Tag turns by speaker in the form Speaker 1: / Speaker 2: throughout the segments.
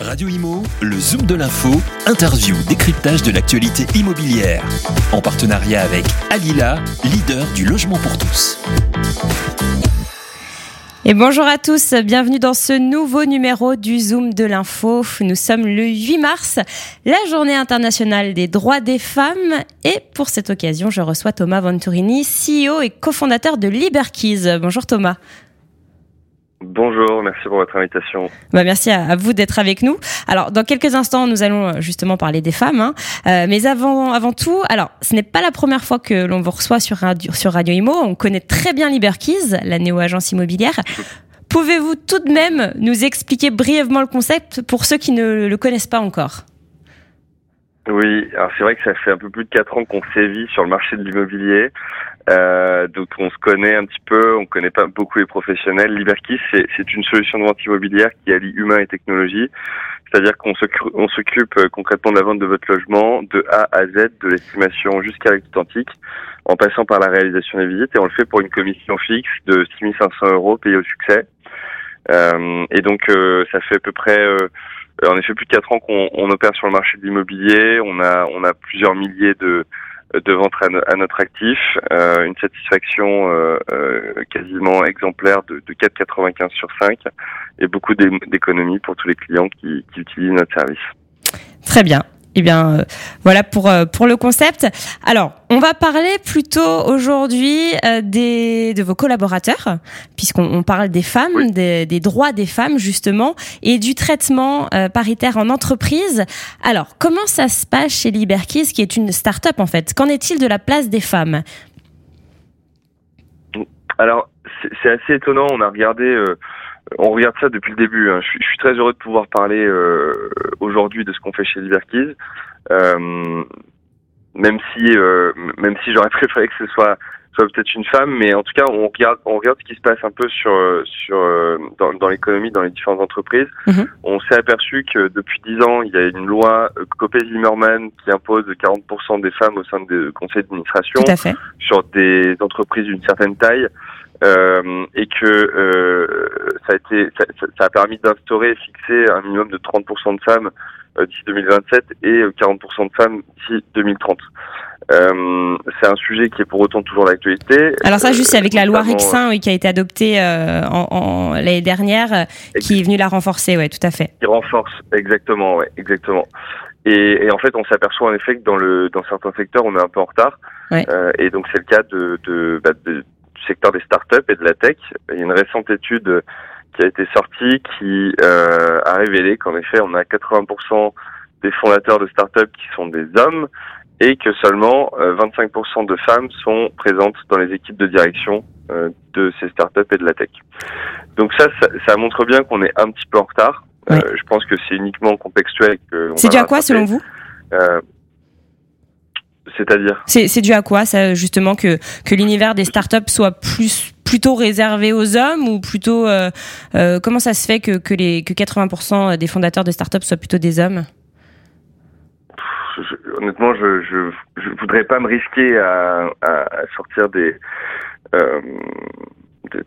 Speaker 1: Radio Imo, le Zoom de l'info, interview, décryptage de l'actualité immobilière. En partenariat avec Alila, leader du logement pour tous.
Speaker 2: Et bonjour à tous, bienvenue dans ce nouveau numéro du Zoom de l'info. Nous sommes le 8 mars, la journée internationale des droits des femmes. Et pour cette occasion, je reçois Thomas Venturini, CEO et cofondateur de Liberkeys. Bonjour Thomas.
Speaker 3: Bonjour, merci pour votre invitation.
Speaker 2: Bah, merci à, vous d'être avec nous. Alors, dans quelques instants, nous allons euh, justement parler des femmes. Hein. Euh, mais avant, avant tout, alors, ce n'est pas la première fois que l'on vous reçoit sur Radio, sur Radio Imo. On connaît très bien Liberkeys, la néo-agence immobilière. Pouvez-vous tout de même nous expliquer brièvement le concept pour ceux qui ne le connaissent pas encore?
Speaker 3: Oui, alors c'est vrai que ça fait un peu plus de quatre ans qu'on sévit sur le marché de l'immobilier, euh, donc on se connaît un petit peu, on connaît pas beaucoup les professionnels. Liberkis, c'est une solution de vente immobilière qui allie humain et technologie, c'est-à-dire qu'on s'occupe euh, concrètement de la vente de votre logement de A à Z, de l'estimation jusqu'à l'authentique, en passant par la réalisation des visites, et on le fait pour une commission fixe de 6500 euros payée au succès. Euh, et donc euh, ça fait à peu près en effet plus de quatre ans qu'on opère sur le marché de l'immobilier. On a, on a plusieurs milliers de, de ventes à, notre actif, euh, une satisfaction euh, euh, quasiment exemplaire de, de 4,95 sur 5 et beaucoup d'économies pour tous les clients qui, qui utilisent notre service.
Speaker 2: Très bien. Eh bien, euh, voilà pour euh, pour le concept. Alors, on va parler plutôt aujourd'hui euh, des de vos collaborateurs, puisqu'on parle des femmes, des, des, droits des femmes justement, et du traitement paritaire en entreprise. Alors, comment ça se passe chez Liberkeys, qui est une start-up en fait? Qu'en est-il de la place des femmes?
Speaker 3: Alors, c'est assez étonnant. On a regardé on regarde ça depuis le début. Hein. Je, suis, très heureux de pouvoir parler euh, aujourd'hui de ce qu'on fait chez Liberkeys, euh, même si euh, même si j'aurais préféré que ce soit soit peut-être une femme, mais en tout cas on regarde on regarde ce qui se passe un peu sur sur dans, dans l'économie, dans les différentes entreprises. Mhm. On s'est aperçu que depuis dix ans il y a une loi Copé-Zimmermann qui impose 40% des femmes au sein des conseils d'administration sur des entreprises d'une certaine taille euh, et que euh, ça a été ça, ça a permis d'instaurer et fixer un minimum de 30% de femmes euh, d'ici 2027 et 40% euh, de femmes d'ici 2030. Euh, c'est un sujet qui est pour autant toujours d'actualité.
Speaker 2: Alors ça, juste avec la loi Rixin oui, qui a été adoptée euh, en, en l'année dernière, qui est venue la renforcer, ouais, tout à fait.
Speaker 3: Qui renforce, exactement, ouais, exactement. Et, et en fait, on s'aperçoit en effet que dans le dans certains secteurs, on est un peu en retard. Ouais. Euh, et donc c'est le cas de, de, bah, de, secteur des startups et de la tech. Il y a une récente étude qui a été sortie qui euh, a révélé qu'en effet, on a 80% des fondateurs de startups qui sont des hommes et que seulement 25% euh, de femmes sont présentes dans les équipes de direction euh, de ces startups et de la tech. Donc ça, ça, montre bien qu'on est un petit peu en retard. Euh, je pense que c'est uniquement contextuel.
Speaker 2: C'est dû à quoi selon vous?
Speaker 3: C'est-à-dire
Speaker 2: C'est dû à quoi, ça, justement, que, que l'univers des startups soit plus plutôt réservé aux hommes ou plutôt euh, euh, comment ça se fait que, que les que 80% des fondateurs de startups soient plutôt des hommes?
Speaker 3: Honnêtement, je, je je voudrais pas me risquer à, à sortir des, euh,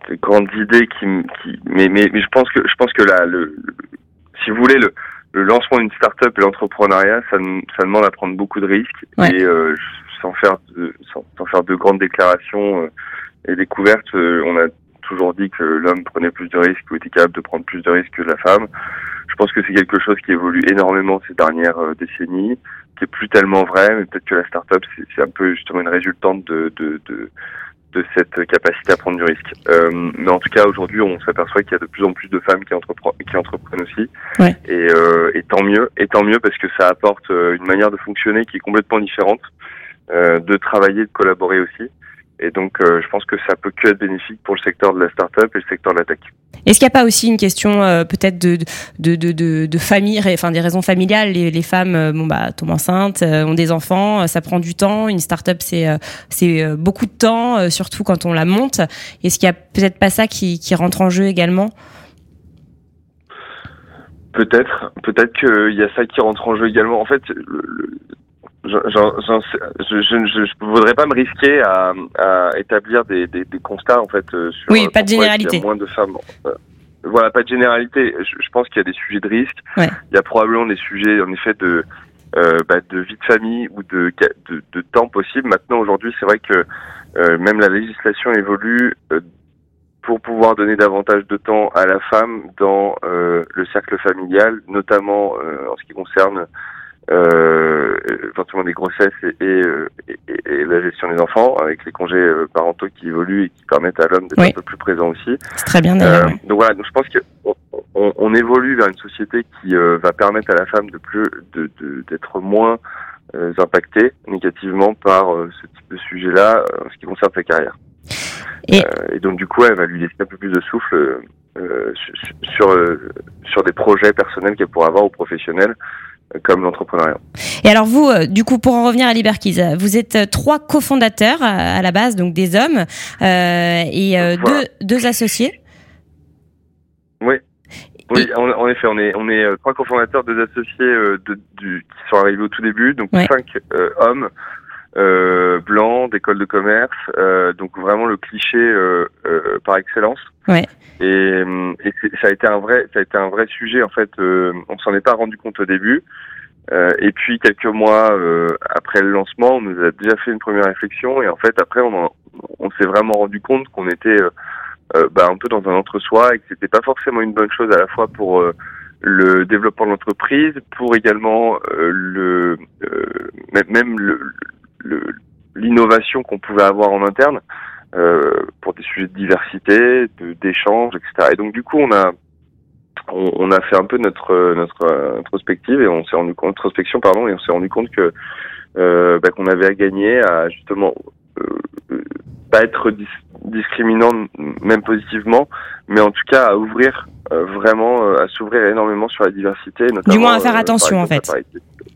Speaker 3: des, grandes idées qui, qui mais, mais, mais je pense que je pense que là le, si vous voulez le le lancement d'une start-up et l'entrepreneuriat, ça, ça, demande à prendre beaucoup de risques et euh, sans faire de, sans, faire de grandes déclarations euh, et découvertes, euh, on a toujours dit que l'homme prenait plus de risques ou était capable de prendre plus de risques que la femme. Je pense que c'est quelque chose qui évolue énormément ces dernières euh, décennies, qui est plus tellement vrai, mais peut-être que la start-up c'est un peu justement une résultante de, de, de de cette capacité à prendre du risque. Euh, mais en tout cas, aujourd'hui, on s'aperçoit qu'il y a de plus en plus de femmes qui, qui entreprennent aussi. Ouais. Et, euh, et, tant mieux, et tant mieux parce que ça apporte euh, une manière de fonctionner qui est complètement différente, euh, de travailler, de collaborer aussi. Et donc, euh, je pense que ça peut que être bénéfique pour le secteur de la start-up et le secteur de la tech.
Speaker 2: Est-ce qu'il n'y a pas aussi une question euh, peut-être de de, de, de, de, famille, enfin des raisons familiales les, les femmes euh, bon bah tombent enceintes, ont des enfants, ça prend du temps. Une start-up c'est c'est beaucoup de temps, surtout quand on la monte. Est-ce qu'il y a peut-être pas ça qui, qui rentre en jeu également?
Speaker 3: Peut-être, peut-être qu'il y a ça qui rentre en jeu également. En fait, le, je, je, je, voudrais pas me risquer à, à établir des, des, des, constats en fait euh, sur
Speaker 2: oui pas de généralité
Speaker 3: moins de femmes euh, voilà, pas de généralité. Je, je pense qu'il y a des sujets de risque.
Speaker 2: Ouais.
Speaker 3: Il y a probablement des sujets, en effet, de euh, bah, de vie de famille ou de, de, de temps possible. Maintenant, aujourd'hui, c'est vrai que euh, même la législation évolue euh, pour pouvoir donner davantage de temps à la femme dans euh, le cercle familial, notamment euh, en ce qui concerne euh, éventuellement des grossesses et, et, euh, et- et la gestion des enfants, avec les congés euh, parentaux qui évoluent et qui permettent à l'homme d'être
Speaker 2: Oui.
Speaker 3: un peu plus présent aussi.
Speaker 2: C'est très bien d'ailleurs.
Speaker 3: Euh,
Speaker 2: ouais.
Speaker 3: donc voilà, donc je pense que on, évolue vers une société qui euh, va permettre à la femme de plus de de- d'être moins euh, impactée négativement par ce type de sujet-là en ce qui concerne sa carrière.
Speaker 2: Et-
Speaker 3: et donc du coup, elle va lui laisser un peu plus de souffle sur sur, des projets personnels qu'elle pourra avoir ou professionnels comme l'entrepreneuriat.
Speaker 2: Et alors vous, euh, du coup, pour en revenir à Liberkeys, euh, vous êtes euh, trois cofondateurs à la base, donc des hommes, euh, et euh,
Speaker 3: Voilà.
Speaker 2: deux, deux associés.
Speaker 3: Oui. Oui, en, en effet, on est on est trois cofondateurs, deux associés euh, de, du, qui sont arrivés au tout début, donc
Speaker 2: Ouais.
Speaker 3: cinq hommes euh, blancs d'école de commerce, euh, donc vraiment le cliché euh, euh, par excellence.
Speaker 2: Ouais.
Speaker 3: Et, euh, et ça a été un vrai ça a été un vrai sujet en fait. euh, on s'en est pas rendu compte au début. Euh, et puis quelques mois euh, après le lancement, on nous a déjà fait une première réflexion et en fait après on, en- on s'est vraiment rendu compte qu'on était bah, un peu dans un entre-soi et que c'était pas forcément une bonne chose à la fois pour euh, le développement de l'entreprise, pour également euh, le euh, même- même le- l'innovation qu'on pouvait avoir en interne euh, pour des sujets de diversité, d'échange, etc. Et donc du coup on a on, on a fait un peu notre notre introspective et on s'est rendu compte introspection pardon et on s'est rendu compte que euh, bah, qu'on avait à gagner à justement euh, pas être dis- discriminant même positivement mais en tout cas à ouvrir euh, vraiment à s'ouvrir énormément sur la diversité notamment,
Speaker 2: moins à faire attention, en fait.
Speaker 3: la parité. À faire-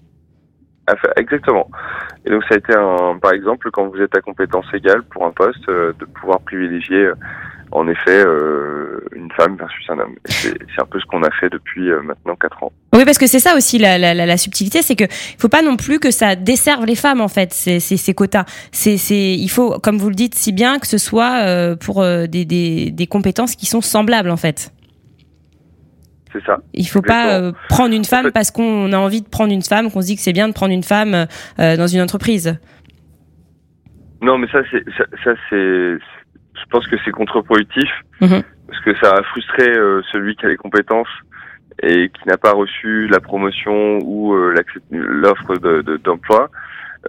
Speaker 3: exactement et donc ça a été un par exemple quand vous êtes à compétence égale pour un poste euh, de pouvoir privilégier euh, en effet euh, une femme versus un homme c'est un peu ce qu'on a fait depuis euh, maintenant quatre ans
Speaker 2: Oui, parce que c'est ça aussi la, la, la, subtilité, c'est que faut pas non plus que ça desserve les femmes en fait, ces, ces, ces quotas. C'est, il faut, comme vous le dites si bien, que ce soit euh, pour euh, des, des, des compétences qui sont semblables en fait.
Speaker 3: C'est ça
Speaker 2: Il faut pas
Speaker 3: Exactement.
Speaker 2: euh, prendre une femme
Speaker 3: fait-
Speaker 2: parce qu'on a envie de prendre une femme, qu'on se dit que c'est bien de prendre une femme euh, dans une entreprise.
Speaker 3: Non, mais ça, c'est, ça, ça, c'est, je pense que c'est contre-productif
Speaker 2: Mhm.
Speaker 3: parce que ça a frustré euh, celui qui a les compétences et qui n'a pas reçu la promotion ou euh, l'offre de, de- d'emploi.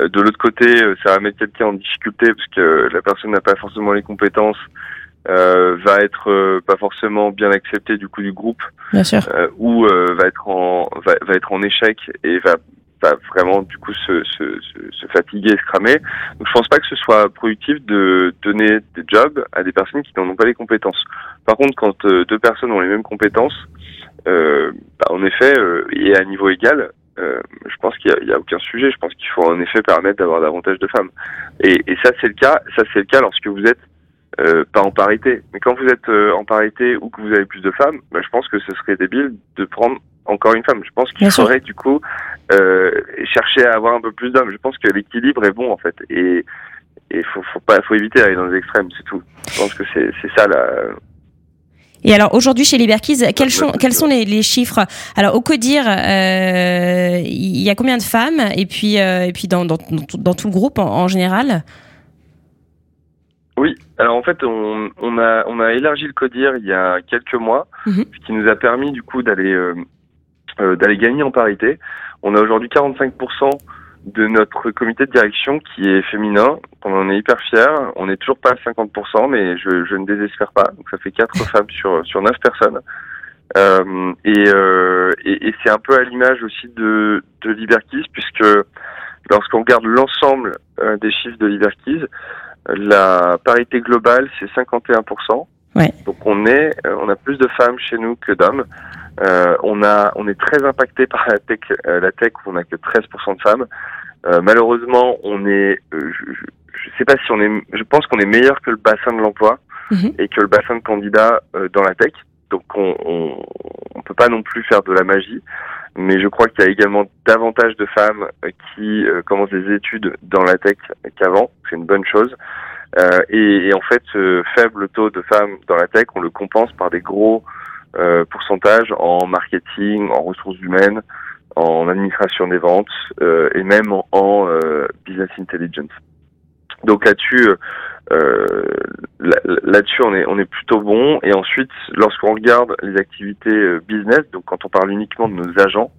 Speaker 3: Euh, de l'autre côté, ça va mettre quelqu'un en difficulté parce que la personne n'a pas forcément les compétences, euh, va être euh, pas forcément bien acceptée du coup du groupe
Speaker 2: Bien sûr.
Speaker 3: euh, ou euh, va être en va, va être en échec et va va vraiment du coup se, se, se, se fatiguer et se cramer. Donc je pense pas que ce soit productif de donner des jobs à des personnes qui n'en ont pas les compétences. Par contre, quand euh, deux personnes ont les mêmes compétences, euh, bah, en effet, euh, et à niveau égal, euh, je pense qu'il y a, a aucun sujet. Je pense qu'il faut en effet permettre d'avoir davantage de femmes. Et, et ça c'est le cas. Ça c'est le cas lorsque vous êtes euh, pas en parité. Mais quand vous êtes euh, en parité ou que vous avez plus de femmes, bah, je pense que ce serait débile de prendre encore une femme. Je pense qu'il faudrait du coup euh, chercher à avoir un peu plus d'hommes. Je pense que l'équilibre est bon en fait. Et et faut faut pas faut éviter d'aller dans les extrêmes, c'est tout. Je pense que c'est ça la
Speaker 2: Et alors aujourd'hui chez Liberkeys, quels sont, quels sont les, les chiffres? Alors au Codir, euh, il y a combien de femmes? Et puis, euh, et puis dans, tout- dans tout le groupe en, en général?
Speaker 3: Oui, alors en fait, on, on a on a élargi le codir il y a quelques mois,
Speaker 2: Mhm.
Speaker 3: ce qui nous a permis du coup d'aller euh, euh, d'aller gagner en parité. On a aujourd'hui 45% de notre comité de direction qui est féminin. On en est hyper fiers. On n'est toujours pas à 50%, mais je, je ne désespère pas. Donc ça fait quatre femmes sur sur neuf personnes. Euh, et euh, et, et c'est un peu à l'image aussi de de Liberkeys, puisque lorsqu'on regarde l'ensemble euh, des chiffres de Liberkeys, la parité globale, c'est 51%.
Speaker 2: Ouais.
Speaker 3: Donc on est, euh, on a plus de femmes chez nous que d'hommes. Euh, on a, on est très impacté par la tech, euh, la tech où on a que 13% de femmes. Euh, malheureusement, on est, euh, je, sais pas si on est, je pense qu'on est meilleur que le bassin de l'emploi
Speaker 2: Mhm.
Speaker 3: et que le bassin de candidats euh, dans la tech. Donc on, on peut pas non plus faire de la magie, mais je crois qu'il y a également davantage de femmes euh, qui euh, commencent des études dans la tech qu'avant. C'est une bonne chose. Euh, et, en fait, ce faible taux de femmes dans la tech, on le compense par des gros pourcentage en marketing, en ressources humaines, en administration des ventes et même en, business intelligence. Donc là-dessus, là-dessus on est on est plutôt bon. Et ensuite, lorsqu'on regarde les activités business, donc quand on parle uniquement de nos agents,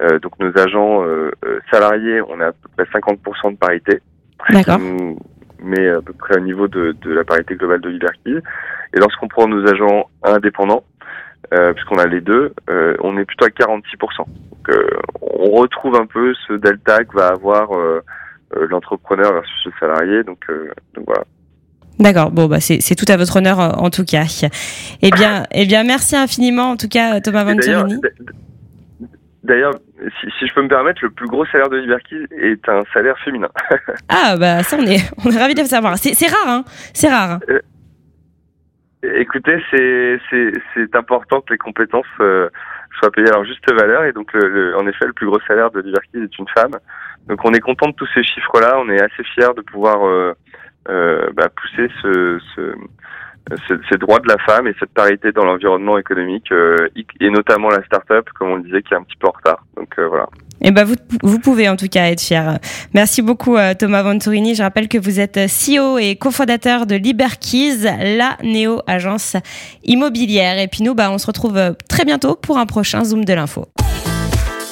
Speaker 3: euh, donc nos agents euh, euh, salariés, on a à peu près 50% de parité.
Speaker 2: D'accord.
Speaker 3: Mais à peu près au niveau de, de la parité globale de Liberty. Et lorsqu'on prend nos agents indépendants, euh, puisqu'on a les deux, euh, on est plutôt à 46%. Donc euh, on retrouve un peu ce delta que va avoir l'entrepreneur versus le salarié. Donc, donc voilà.
Speaker 2: D'accord. Bon, bah c'est tout à votre honneur en tout cas. Eh bien, eh bien, merci infiniment en tout cas Thomas Venturini.
Speaker 3: D'ailleurs, si, si, je peux me permettre, le plus gros salaire de Liberty est un salaire féminin.
Speaker 2: ah bah ça on est on est ravis de le savoir. C'est rare hein, c'est rare. Euh,
Speaker 3: écoutez, c'est c'est important que les compétences euh, soient payées à leur juste valeur et donc le, en effet le plus gros salaire de Liberty est une femme. Donc on est content de tous ces chiffres là, on est assez fiers de pouvoir euh bah, pousser ce, ce ces droits de la femme et cette parité dans l'environnement économique euh, et notamment la start-up, comme on le disait, qui est un petit peu en retard. Donc euh, voilà.
Speaker 2: Et eh ben vous, vous pouvez en tout cas être fier. Merci beaucoup euh, Thomas Venturini. Je rappelle que vous êtes CEO et cofondateur de Liberkeys, la néo-agence immobilière. Et puis nous, bah, on se retrouve très bientôt pour un prochain Zoom de l'info.